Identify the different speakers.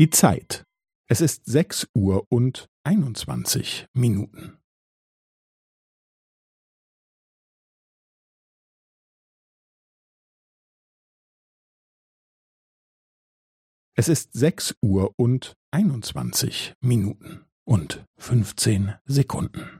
Speaker 1: Die Zeit. Es ist sechs Uhr und einundzwanzig Minuten. Es ist sechs Uhr und einundzwanzig Minuten und fünfzehn Sekunden.